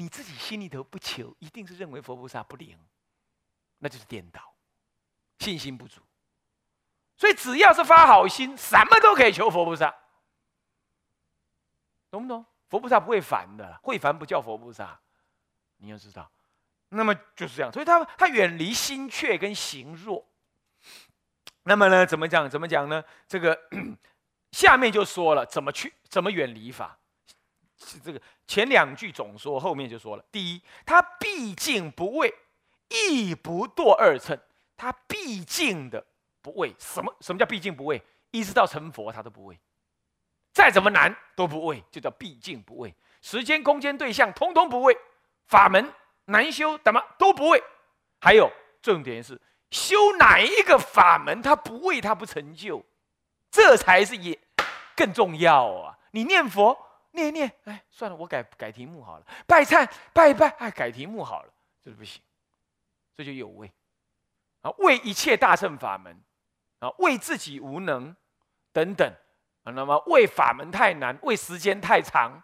你自己心里头不求，一定是认为佛菩萨不灵，那就是颠倒，信心不足。所以只要是发好心，什么都可以求佛菩萨，懂不懂？佛菩萨不会烦的，会烦不叫佛菩萨，你要知道。那么就是这样，所以他他远离心怯跟行弱。那么呢，怎么讲？怎么讲呢？这个 下面就说了怎么去怎么远离法。是这个前两句总说，后面就说了。第一，他毕竟不畏，亦不堕二乘。他毕竟的不畏，什么什么叫毕竟不畏？一直到成佛，他都不畏。再怎么难都不畏，就叫毕竟不畏。时间、空间、对象，通通不畏。法门难修，怎么都不畏。还有重点是。修哪一个法门，他不为他不成就，这才是也更重要啊！你念佛念一念，哎，算了，我改改题目好了。拜忏拜一拜，哎，改题目好了，这是不行，这就有畏啊！为一切大乘法门啊，为自己无能等等啊，那么为法门太难，为时间太长，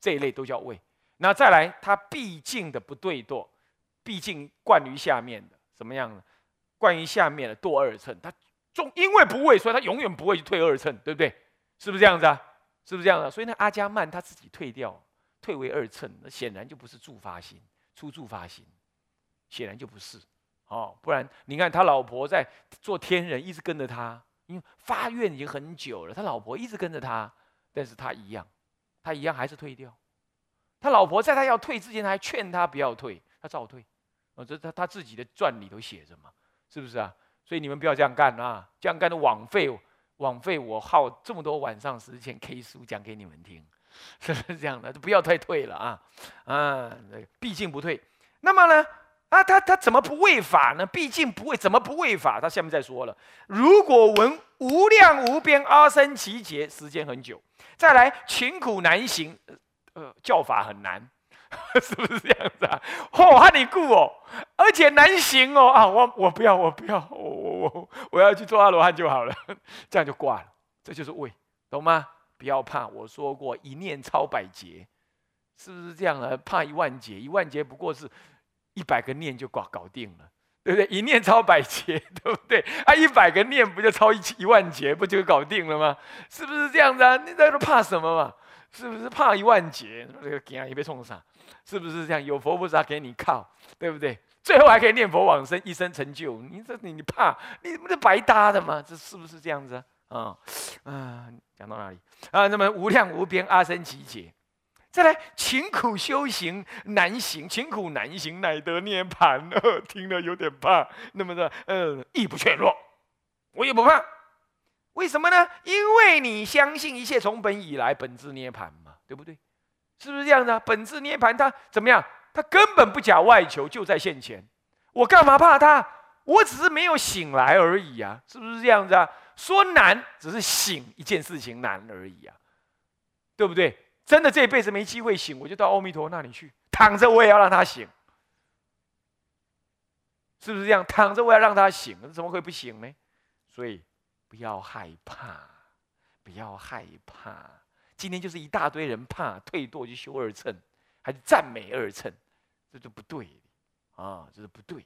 这一类都叫为。那再来，他毕竟的不对堕，毕竟惯于下面的怎么样呢？惯于下面的堕二乘，他终因为不会，所以他永远不会去退二乘，对不对？是不是这样子啊？是不是这样的？所以那阿伽曼他自己退掉，退为二乘，那显然就不是助发心，出助发心，显然就不是哦。不然你看他老婆在做天人，一直跟着他，因为发愿已经很久了，他老婆一直跟着他，但是他一样，他一样还是退掉。他老婆在他要退之前还劝他不要退，他照退。哦，这他他自己的传里头写着嘛。是不是啊？所以你们不要这样干啊！这样干的枉费，枉费我耗这么多晚上时间 K 书讲给你们听，是不是这样的？不要太退了啊！啊，毕竟不退。那么呢？啊，他他怎么不违法呢？毕竟不会，怎么不违法？他下面再说了：如果闻无量无边阿僧祇劫，时间很久；再来勤苦难行，呃，教法很难。是不是这样子啊？哦，哈你故哦，而且难行哦啊！我我不要，我不要，我我我我要去做阿罗汉就好了，这样就挂了。这就是畏，懂吗？不要怕，我说过一念超百劫，是不是这样啊？怕一万劫，一万劫不过是一百个念就搞搞定了，对不对？一念超百劫，对不对？啊，一百个念不就超一一万劫，不就搞定了吗？是不是这样子啊？你在这怕什么嘛？是不是怕一万劫？这个惊也被冲上。是不是这样？有佛菩萨给你靠，对不对？最后还可以念佛往生，一生成就。你这你你怕，你不是白搭的吗？这是不是这样子啊？啊，讲到哪里啊？那么无量无边阿僧祇劫，再来勤苦修行难行，勤苦难行乃得涅盘。听了有点怕。那么的，呃，亦不怯弱，我也不怕。为什么呢？因为你相信一切从本以来本质涅盘嘛，对不对？是不是这样的？本质涅盘，它怎么样？他根本不假外求，就在现前。我干嘛怕他？我只是没有醒来而已啊！是不是这样子啊？说难，只是醒一件事情难而已啊，对不对？真的这一辈子没机会醒，我就到阿弥陀那里去躺着，我也要让他醒。是不是这样？躺着我要让他醒，怎么会不醒呢？所以不要害怕，不要害怕。今天就是一大堆人怕退堕去修二乘，还是赞美二乘，这就不对啊，这是不对。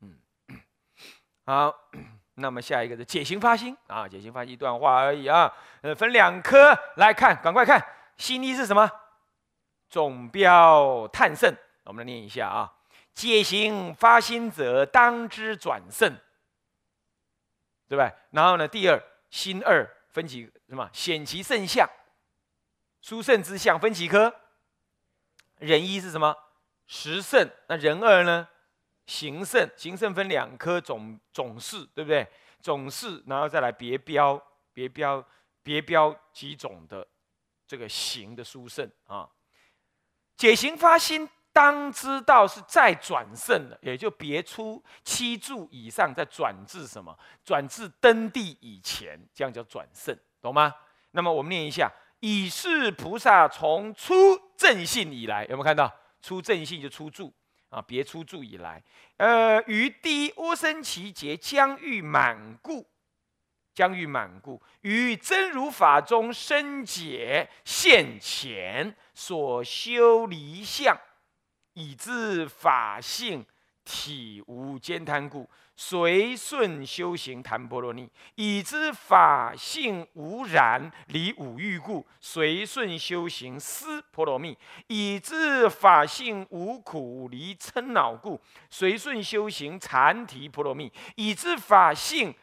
嗯，好，那么下一个是解行发心。啊，解行发心一段话而已啊，呃，分两科来看，赶快看，心一是什么？总标探胜，我们来念一下啊，解行发心者，当知转胜，对吧？然后呢，第二心二。分几什么？显其圣相，殊胜之相分几颗？人一是什么？实胜。那人二呢？行胜。行胜分两颗，总总是对不对？总是，然后再来别标，别标，别标几种的这个行的殊胜啊。解行发心。当知道是再转胜了，也就别出七柱以上，再转至什么？转至登地以前，这样叫转胜，懂吗？那么我们念一下：以是菩萨从出正信以来，有没有看到？出正信就出住啊，别出住以来，呃，于第一阿僧祇劫将欲满故，将欲满故，于真如法中生解现前所修离相，以致法性体无间贪故，随顺修行谈波罗蜜；以知法性无染离五欲故，随顺修行思波罗蜜；以知法性无苦离嗔恼故，随顺修行禅提波罗蜜；以知法性。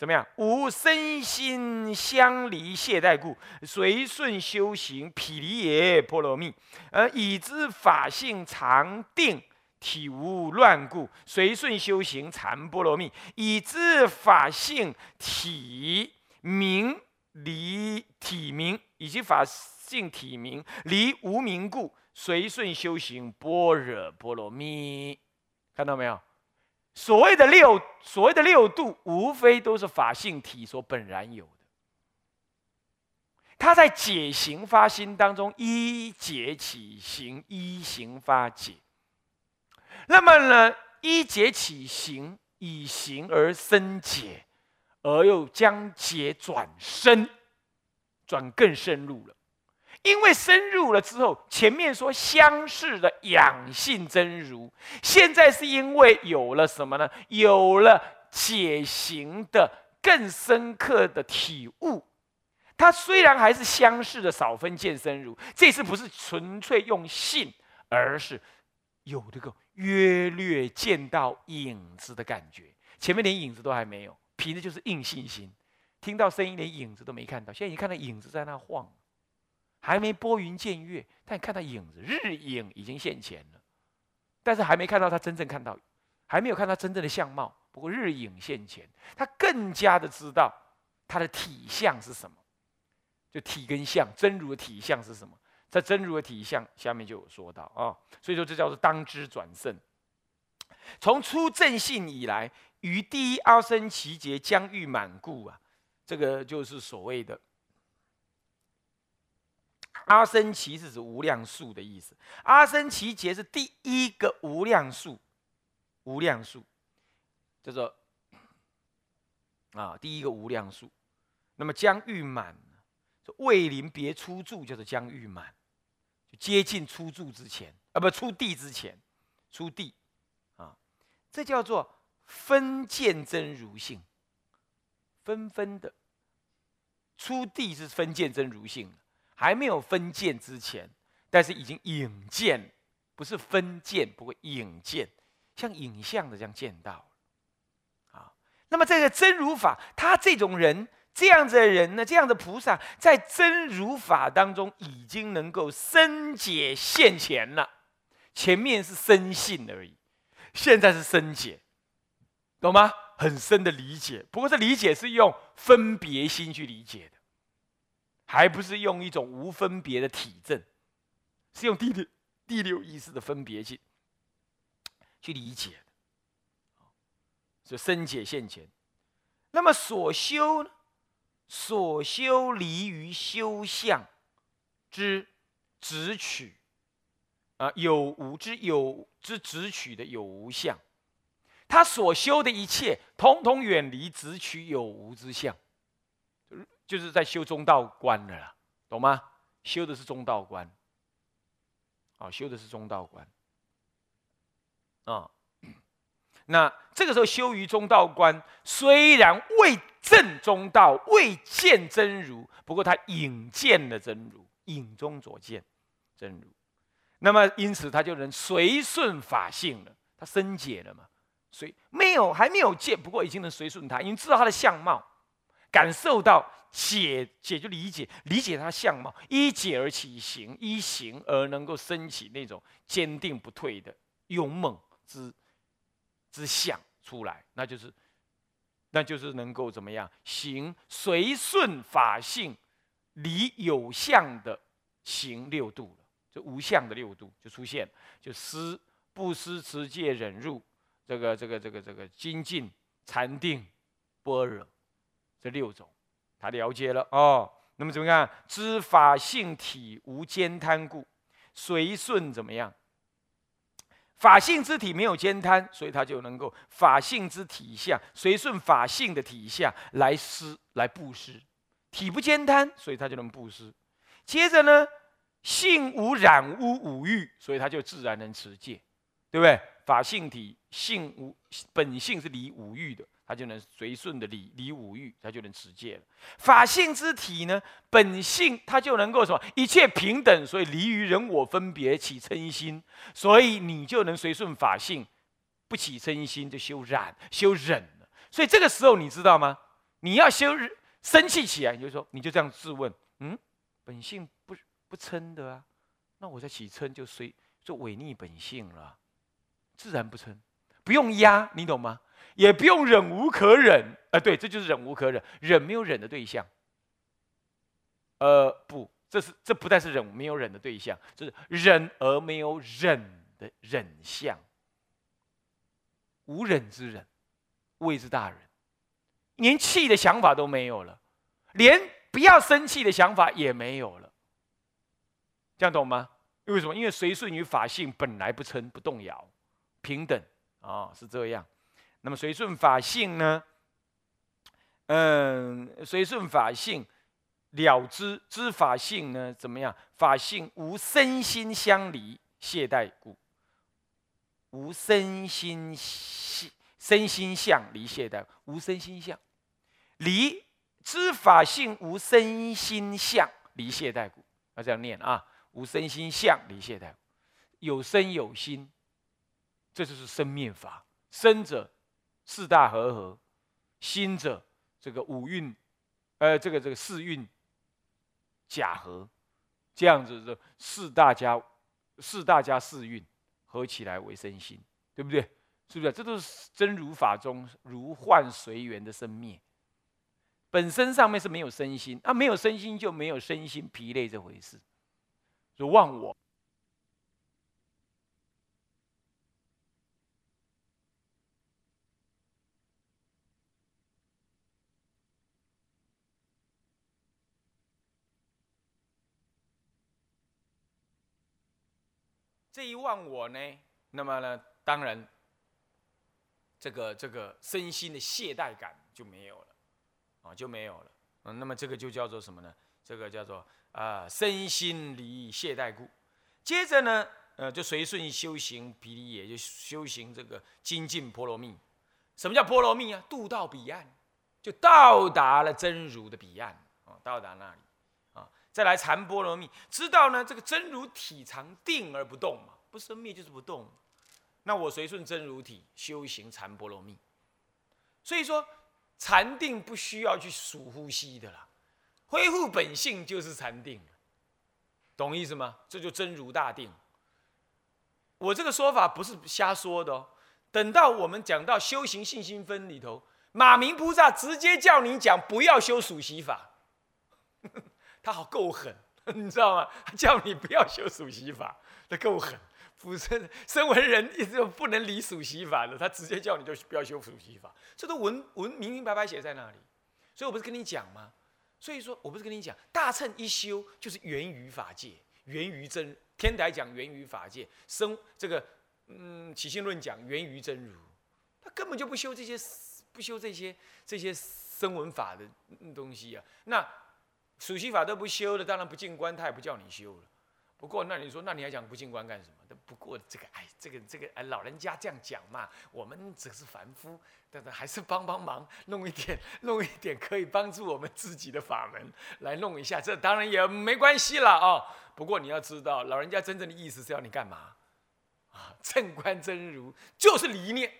怎么样？无身心相离懈怠故，随顺修行毗梨耶波罗蜜；而已知法性常定，体无乱故，随顺修行禅波罗蜜；已知法性体明离体明，以及法性体明离无明故，随顺修行般若波罗蜜。看到没有？所谓的六，所谓的六度，无非都是法性体所本然有的。他在解行发心当中，一解起行，一行发解。那么呢，一解起行，以行而生解，而又将解转深，转更深入了。因为深入了之后，前面说相似的养性真如，现在是因为有了什么呢？有了解行的更深刻的体悟。它虽然还是相似的少分见深如，这次不是纯粹用性，而是有这个约略见到影子的感觉。前面连影子都还没有，凭的就是硬信心。听到声音，连影子都没看到，现在已经看到影子在那晃。还没拨云见月，但看到影子，日影已经现前了，但是还没看到他真正看到，还没有看到真正的相貌。不过日影现前，他更加的知道他的体相是什么，就体跟相，真如的体相是什么？在真如的体相下面就有说到啊，所以说这叫做当知转胜。从出正性以来，于第一阿僧祇劫将欲满故啊，这个就是所谓的。阿僧祇是指无量数的意思，阿僧祇劫是第一个无量数，无量数叫做啊第一个无量数。那么将欲满，未临别出住叫做将欲满，就接近出住之前啊，不出地之前，出地啊，这叫做分见真如性，纷纷的出地是分见真如性。还没有分见之前，但是已经影见，不是分见，不过影见，像影像的这样见到啊。那么这个真如法，他这种人，这样子的人呢，这样的菩萨，在真如法当中已经能够深解现前了。前面是深信而已，现在是深解，懂吗？很深的理解，不过这理解是用分别心去理解的。还不是用一种无分别的体证，是用第六第六意识的分别去去理解的，就深解现前。那么所修呢？所修离于修相之直取啊，有无之有之直取的有无相，他所修的一切，统统远离直取有无之相。就是在修中道观了啦，懂吗？修的是中道观，啊，修的是中道观，啊，那这个时候修于中道观，虽然未证中道，未见真如，不过他引见了真如，引中所见真如，那么因此他就能随顺法性了，他深解了嘛？所以没有还没有见，不过已经能随顺他，已经知道他的相貌，感受到。解解就理解，理解他相貌，依解而起行，依行而能够升起那种坚定不退的勇猛之之相出来，那就是，那就是能够怎么样行随顺法性，离有相的行六度了，就无相的六度就出现，就思不思持戒忍辱，这个这个这个这个精进禅定般若这六种。他了解了哦，那么怎么样？知法性体无间贪故，随顺怎么样？法性之体没有兼贪，所以他就能够法性之体相，随顺法性的体相来施来布施。体不兼贪，所以他就能布施。接着呢，性无染污五欲，所以他就自然能持戒，对不对？法性体性无本性是离五欲的。他就能随顺的离离五欲，他就能持戒了。法性之体呢，本性他就能够什么？一切平等，所以离于人我分别起嗔心，所以你就能随顺法性，不起嗔心，就修忍修忍了。所以这个时候你知道吗？你要修生气起来，你就说你就这样自问：嗯，本性不不嗔的啊，那我在起嗔就随就违逆本性了，自然不嗔，不用压，你懂吗？也不用忍无可忍，啊，对，这就是忍无可忍，忍没有忍的对象。呃，不，这是这不但是忍没有忍的对象，这是忍而没有忍的忍相。无忍之忍，谓之大忍。连气的想法都没有了，连不要生气的想法也没有了。这样懂吗？因为什么？因为随顺于法性，本来不称不动摇，平等啊，是这样。那么随顺法性呢？嗯，随顺法性了知知法性呢？怎么样？法性无身心相离，懈怠故。无身心心身心相离懈怠，无身心相离知法性无身心相离懈怠故。要这样念啊！无身心相离懈怠，有身有心，这就是生灭法。生者。四大和合，心者这个五蕴，呃，这个这个四蕴假合，这样子的四大家四大家四蕴合起来为身心，对不对？是不是？这都是真如法中如幻随缘的生灭，本身上面是没有身心，啊，没有身心就没有身心疲累这回事，就忘我。这一忘我呢，那么呢，当然，这个这个身心的懈怠感就没有了，啊，就没有了。嗯，那么这个就叫做什么呢？这个叫做啊，身心离懈怠故。接着呢，呃，就随顺修行毗梨也就修行这个精进波罗蜜。什么叫波罗蜜啊？渡到彼岸，就到达了真如的彼岸啊，到达那里。再来禅波罗蜜，知道呢？这个真如体常定而不动嘛，不生灭就是不动。那我随顺真如体修行禅波罗蜜，所以说禅定不需要去数呼吸的啦，恢复本性就是禅定，懂意思吗？这就真如大定。我这个说法不是瞎说的哦。等到我们讲到修行信心分里头，马明菩萨直接叫你讲不要修数息法。他好够狠，你知道吗？他叫你不要修数息法，他够狠。不是身为人，一直不能离数息法的，他直接叫你就不要修数息法，这都文文明明白白写在那里。所以我不是跟你讲吗？所以说我不是跟你讲，大乘一修就是源于法界，源于真天台讲源于法界，生这个嗯起心论讲源于真如，他根本就不修这些不修这些这些声闻法的东西啊，那。属息法都不修了，当然不进关，他也不叫你修了。不过，那你说，那你还讲不进关干什么？不过这个，哎，这个这个，哎，老人家这样讲嘛，我们只是凡夫，但是还是帮帮忙，弄一点，弄一点可以帮助我们自己的法门来弄一下，这当然也没关系了啊。不过你要知道，老人家真正的意思是要你干嘛？啊，正观真如就是理念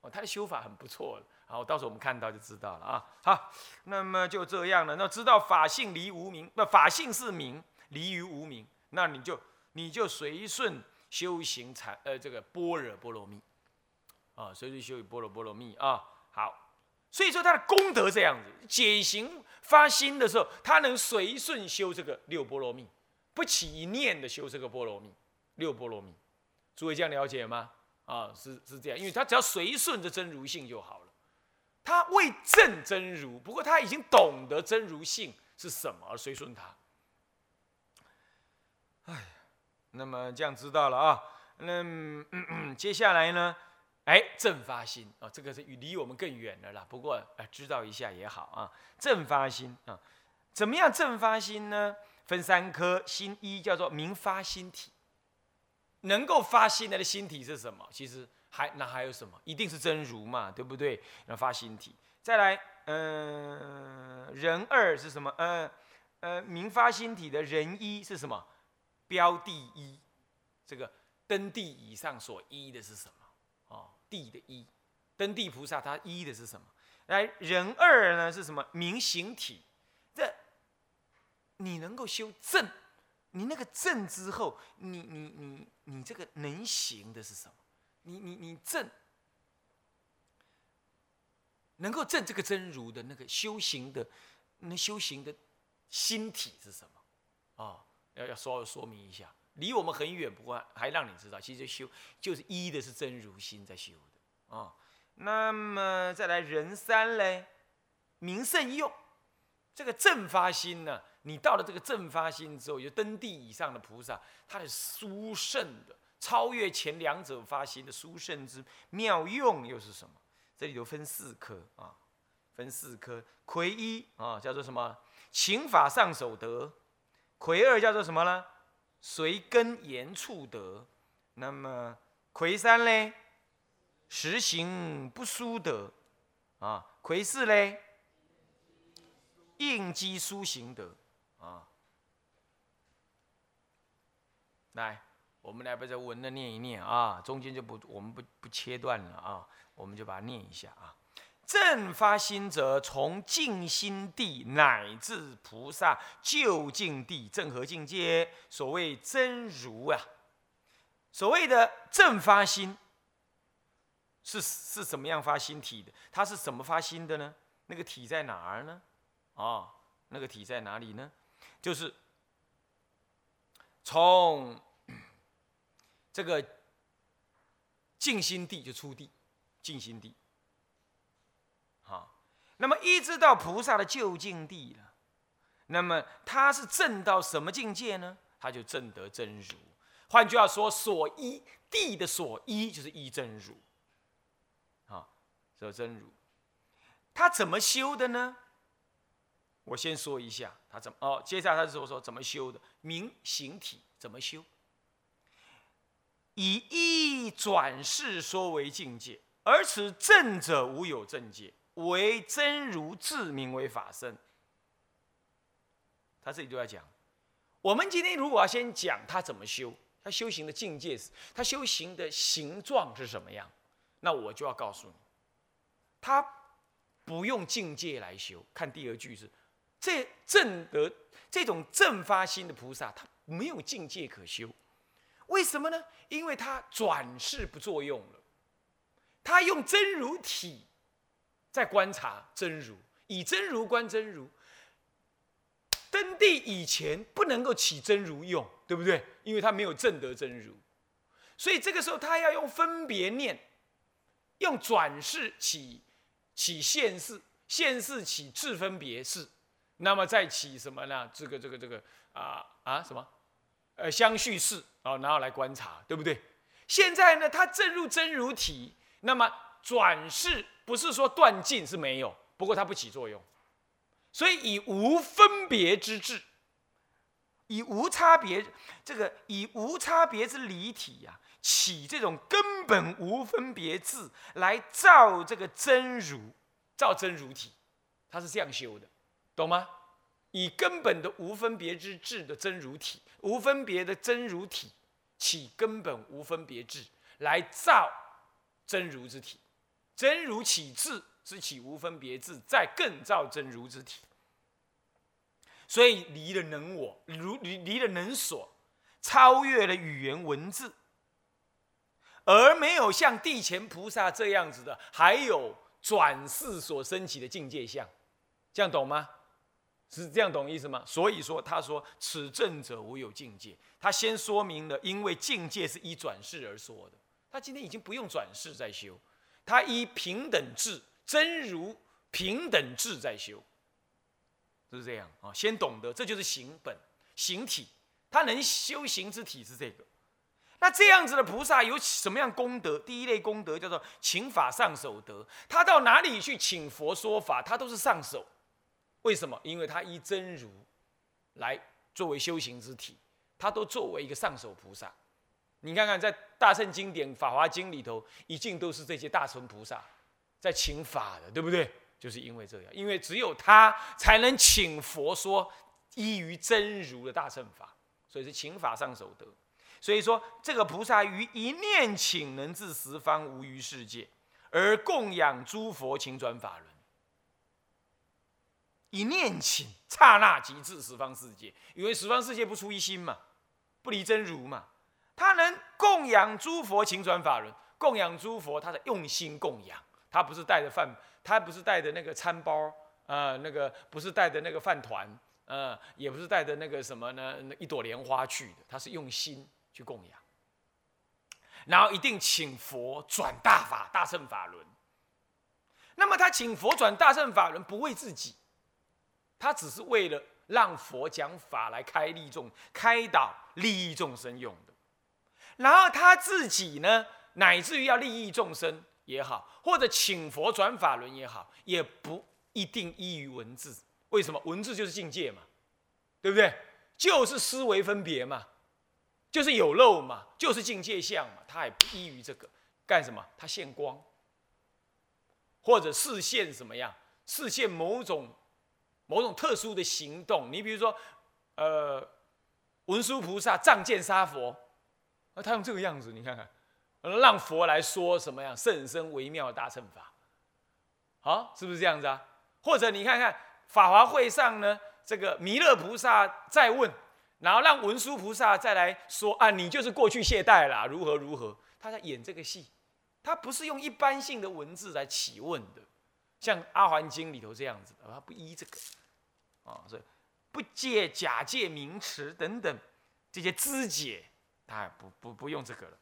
哦，他的修法很不错好，到时候我们看到就知道了啊。好，那么就这样了。那知道法性离无名，那法性是名，离于无名，那你就你就随顺修行禅，呃，这个般若波罗蜜啊，随顺修般若波罗蜜啊。好，所以说他的功德这样子，解行发心的时候，他能随顺修这个六波罗蜜，不起一念的修这个波罗蜜，六波罗蜜。诸位这样了解吗？啊，是是这样，因为他只要随顺着真如性就好了。他未证真如，不过他已经懂得真如性是什么，而随顺他。哎，那么这样知道了啊。那、嗯嗯、接下来呢？哎，正发心啊，这个是离我们更远了。不过哎，知道一下也好啊。正发心啊，怎么样正发心呢？分三颗心，一叫做明发心体。能够发心的心体是什么？其实还那还有什么？一定是真如嘛，对不对？那发心体。再来，嗯，人二是什么？呃呃，明发心体的人一是什么？标第一，这个登地以上所依的是什么？哦。地的一，登地菩萨他依的是什么？来人二呢是什么？明形体。这你能够修正，你那个正之后，你你你你这个能行的是什么？你你你正，能够正这个真如的那个修行的，那修行的心体是什么？啊，要要稍微说明一下。离我们很远，不过还让你知道，其实修就是一的是真如心在修的啊。那么再来人三嘞，明圣用这个正发心呢，你到了这个正发心之后，就登地以上的菩萨，他的殊胜的超越前两者发心的殊胜之妙用又是什么？这里头分四科啊，分四科，魁一啊叫做什么？情法上手得，魁二叫做什么呢？随根言处得，那么魁三嘞，实行不殊得，啊，魁四嘞，应机殊行得，啊，来，我们来把这文的念一念啊，中间就不，我们不不切断了啊，我们就把它念一下啊。正发心者，从净心地乃至菩萨究竟地正和境界，所谓真如啊。所谓的正发心，是是怎么样发心体的？它是怎么发心的呢？那个体在哪儿呢？啊，那个体在哪里呢？就是从这个静心地就出地，静心地。好，那么一直到菩萨的究竟地了，那么他是证到什么境界呢？他就证得真如。换句话说，所依地的所依就是依真如。啊，这真如，他怎么修的呢？我先说一下他怎么哦，接下来他说说怎么修的，明形体怎么修？以一转世说为境界，而此正者无有正界。为真如自名为法身，他这里就要讲，我们今天如果要先讲他怎么修，他修行的境界是，他修行的形状是什么样，那我就要告诉你，他不用境界来修。看第二句是，这正得这种正发心的菩萨，他没有境界可修，为什么呢？因为他转世不作用了，他用真如体。在观察真如，以真如观真如。登地以前不能够起真如用，对不对？因为他没有证得真如，所以这个时候他要用分别念，用转世起起现世，现世起智分别世，那么再起什么呢？这个这个这个啊啊什么？呃，相续世啊，然后来观察，对不对？现在呢，他证入真如体，那么转世。不是说断尽是没有，不过它不起作用，所以以无分别之智，以无差别这个以无差别之离体呀，起这种根本无分别智来造这个真如，造真如体，它是这样修的，懂吗？以根本的无分别之智的真如体，无分别的真如体，起根本无分别智来造真如之体。真如起智之起无分别智，再更造真如之体。所以离了能我，如离离了能所，超越了语言文字，而没有像地前菩萨这样子的，还有转世所升起的境界相，这样懂吗？是这样懂意思吗？所以说他说此正者无有境界，他先说明了，因为境界是依转世而说的，他今天已经不用转世在修。他依平等智真如平等智在修，就是这样啊。先懂得，这就是行本行体，他能修行之体是这个。那这样子的菩萨有什么样功德？第一类功德叫做请法上手德，他到哪里去请佛说法，他都是上手。为什么？因为他依真如来作为修行之体，他都作为一个上手菩萨。你看看在大圣经典《法华经》里头，一尽都是这些大乘菩萨在请法的，对不对？就是因为这样，因为只有他才能请佛说依于真如的大乘法，所以是请法上手德。所以说，这个菩萨于一念请能至十方无余世界，而供养诸佛请转法轮。一念请，刹那即至十方世界，因为十方世界不出一心嘛，不离真如嘛。他能供养诸佛请转法轮，供养诸佛，他的用心供养，他不是带着饭，他不是带着那个餐包，呃，那个不是带着那个饭团，呃，也不是带着那个什么呢，一朵莲花去的，他是用心。去供养，然后一定请佛转大法大乘法轮。那么他请佛转大乘法轮，不为自己，他只是为了让佛讲法来开利众、开导利益众生用的。然后他自己呢，乃至于要利益众生也好，或者请佛转法轮也好，也不一定依于文字。为什么？文字就是境界嘛，对不对？就是思维分别嘛。就是有漏嘛，就是境界相嘛，他也不依于这个干什么？他现光，或者视现什么样？视现某种某种特殊的行动。你比如说，呃，文殊菩萨仗剑杀佛，啊，他用这个样子，你看看，让佛来说什么样甚深微妙的大乘法，好，是不是这样子啊？或者你看看法华会上呢，这个弥勒菩萨再问。然后让文殊菩萨再来说啊，你就是过去懈怠啦，如何如何？他在演这个戏，他不是用一般性的文字来起问的，像阿含经里头这样子，他不依这个啊，所以不借假借名词等等这些肢解，他不不不用这个了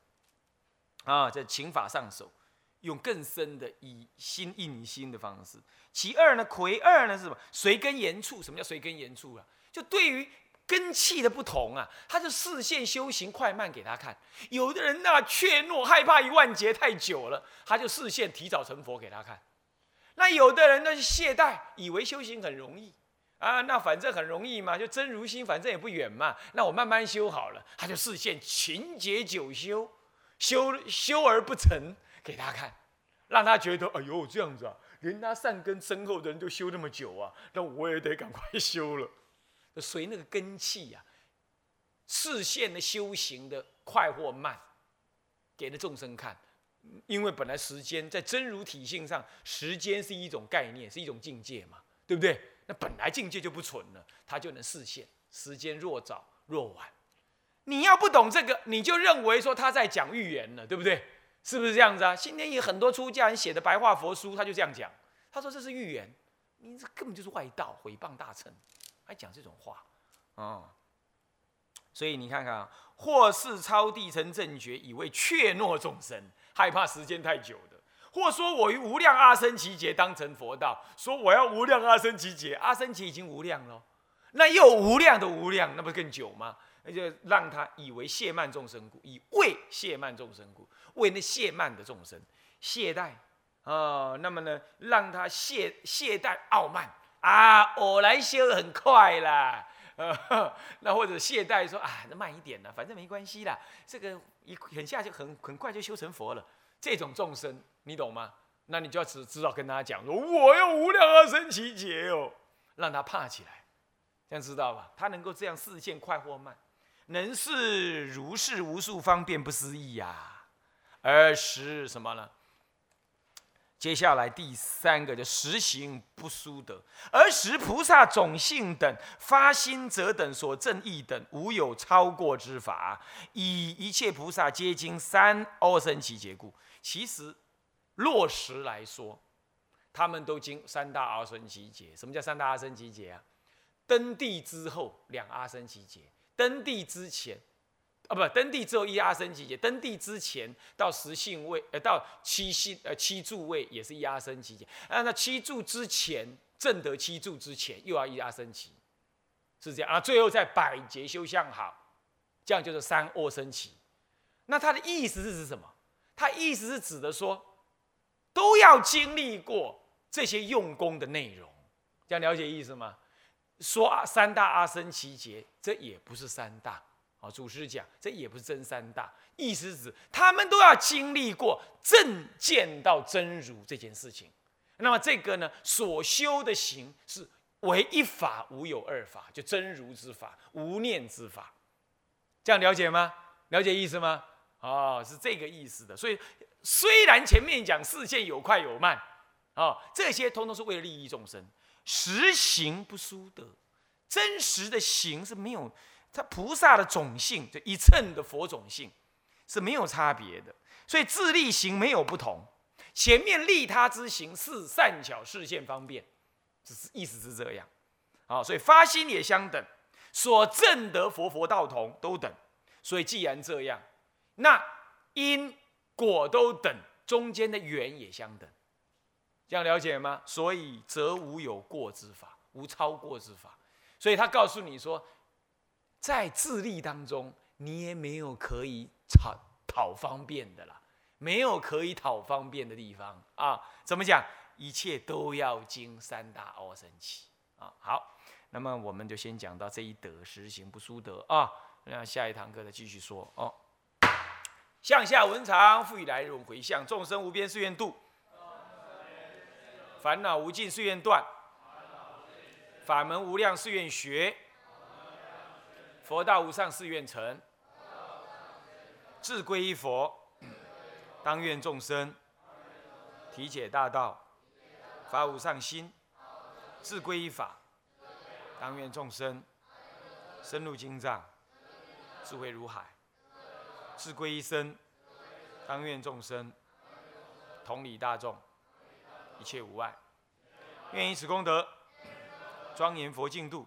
啊，在情法上手，用更深的以心印心的方式。其二呢，魁二呢是什么？随根言处。什么叫随根言处啊？就对于。根气的不同啊，他就视线修行快慢给他看。有的人呢怯懦害怕一万劫太久了，他就视线提早成佛给他看。那有的人呢懈怠，以为修行很容易啊，那反正很容易嘛，就真如心，反正也不远嘛，那我慢慢修好了。他就视线勤劫久修，修修而不成给他看，让他觉得哎呦这样子啊，连他善根深厚的人都修那么久啊，那我也得赶快 修了。随那个根气呀，视线的修行的快或慢，给了众生看。因为本来时间在真如体性上，时间是一种概念，是一种境界嘛，对不对？那本来境界就不存了，他就能视线。时间若早若晚，你要不懂这个，你就认为说他在讲预言了，对不对？是不是这样子啊？今天有很多出家人写的白话佛书，他就这样讲，他说这是预言，你这根本就是外道，毁谤大乘。还讲这种话，啊！所以你看看啊，或是超地成正觉，以为怯懦众生，害怕时间太久的；或说我于无量阿僧祇劫当成佛道，说我要无量阿僧祇劫，阿僧祇已经无量了，那又无量的无量，那不更久吗？那就让他以为懈慢众生故，以为懈慢众生故，为那懈慢的众生懈怠啊，那么呢，让他懈懈怠傲慢。啊，我来修很快啦，那或者懈怠说啊，那慢一点呢，反正没关系啦，这个一很下就很很快就修成佛了。这种众生，你懂吗？那你就要只知道跟他讲说，我要无量阿僧祇劫哦，让他怕起来，这样知道吧？他能够这样视线快或慢，能是如是无数方便不思议呀，而是什么呢？接下来第三个就实行不殊德，而时菩萨种性等发心者等所证义等，无有超过之法。以一切菩萨皆经三阿僧祇劫故，其实落实来说，他们都经三大阿僧祇劫。什么叫三大阿僧祇劫啊？登地之后两阿僧祇劫，登地之前。啊，不，登地之后一阿僧祇劫，登地之前到十信位，呃，到七信，呃，七柱位也是一阿僧祇劫。啊，那七柱之前，正得七柱之前又要一阿僧祇，是这样啊。最后在百劫修相好，这样就是三阿僧祇。那他的意思是指什么？他意思是指的说，都要经历过这些用功的内容，这样了解意思吗？说啊，三大阿僧祇劫，这也不是三大。好，祖师讲，这也不是真三大。意思指他们都要经历过正见到真如这件事情。那么这个呢，所修的行是唯一法，无有二法，就真如之法，无念之法。这样了解吗？了解意思吗？哦，是这个意思的。所以虽然前面讲视线有快有慢，哦，这些通通是为了利益众生。实行不殊得，真实的行是没有，它菩萨的种性，就一乘的佛种性是没有差别的。所以自利行没有不同。前面利他之行是善巧视线方便，只是意思是这样。好，所以发心也相等，所证得佛佛道同都等。所以既然这样，那因果都等，中间的缘也相等。这样了解吗？所以则无有过之法，无超过之法。所以他告诉你说，在自利当中，你也没有可以讨讨方便的啦，没有可以讨方便的地方啊。怎么讲？一切都要经三大阿僧祇啊。好，那么我们就先讲到这一德，实行不输德啊。那下一堂课再继续说哦。向下文长，复以来轮回向，众生无边誓愿度。烦恼无尽誓愿断，法门无量誓愿学，佛道无上誓愿成，志归一佛，当愿众生体解大道，发无上心，志归一法，当愿众生深入经藏，智慧如海，志归一生，当愿众生同理大众。一切无碍，愿以此功德庄严佛净土，